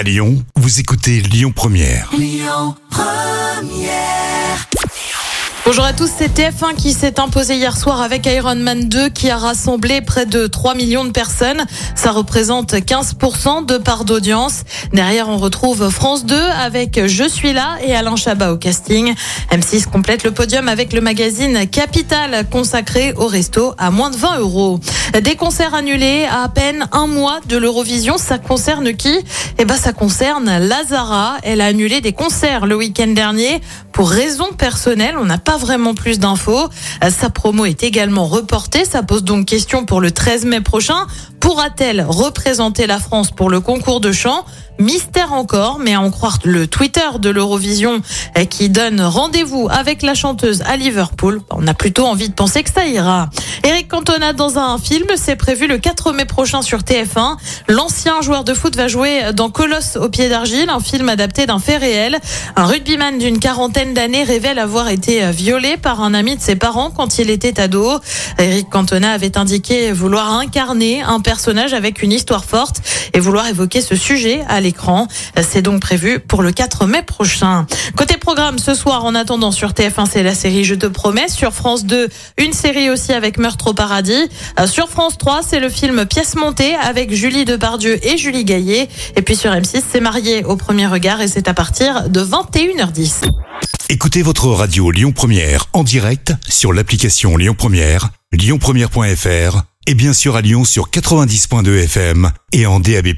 À Lyon, vous écoutez Lyon Première. Bonjour à tous, c'est TF1 qui s'est imposé hier soir avec Iron Man 2 qui a rassemblé près de 3 millions de personnes. Ça représente 15% de part d'audience. Derrière, on retrouve France 2 avec Je suis là et Alain Chabat au casting. M6 complète le podium avec le magazine Capital consacré au resto à moins de 20 euros. Des concerts annulés à à peine un mois de l'Eurovision. Ça concerne qui? Eh ben, ça concerne Lazara. Elle a annulé des concerts le week-end dernier pour raisons personnelles. On n'a pas vraiment plus d'infos. Sa promo est également reportée. Ça pose donc question pour le 13 mai prochain. Pourra-t-elle représenter la France pour le concours de chant? Mystère encore, mais à en croire le Twitter de l'Eurovision euh, qui donne rendez-vous avec la chanteuse à Liverpool. On a plutôt envie de penser que ça ira. Eric Cantona dans un film, c'est prévu le 4 mai prochain sur TF1. L'ancien joueur de foot va jouer dans Colosse au pied d'argile, un film adapté d'un fait réel. Un rugbyman d'une quarantaine d'années révèle avoir été violé par un ami de ses parents quand il était ado. Eric Cantona avait indiqué vouloir incarner un personnage avec une histoire forte et vouloir évoquer ce sujet à l'écran. C'est donc prévu pour le 4 mai prochain. Côté programme, ce soir, en attendant sur TF1, c'est la série Je te promets. Sur France 2, une série aussi avec Meurtre au paradis. Euh, Sur France 3, c'est le film Pièce montée avec Julie Depardieu et Julie Gaillet. Et puis sur M6, c'est Marié au premier regard et c'est à partir de 21h10. Écoutez votre radio Lyon Première en direct sur l'application Lyon Première, lyonpremière.fr et bien sûr à Lyon sur 90.2 FM et en DAB+.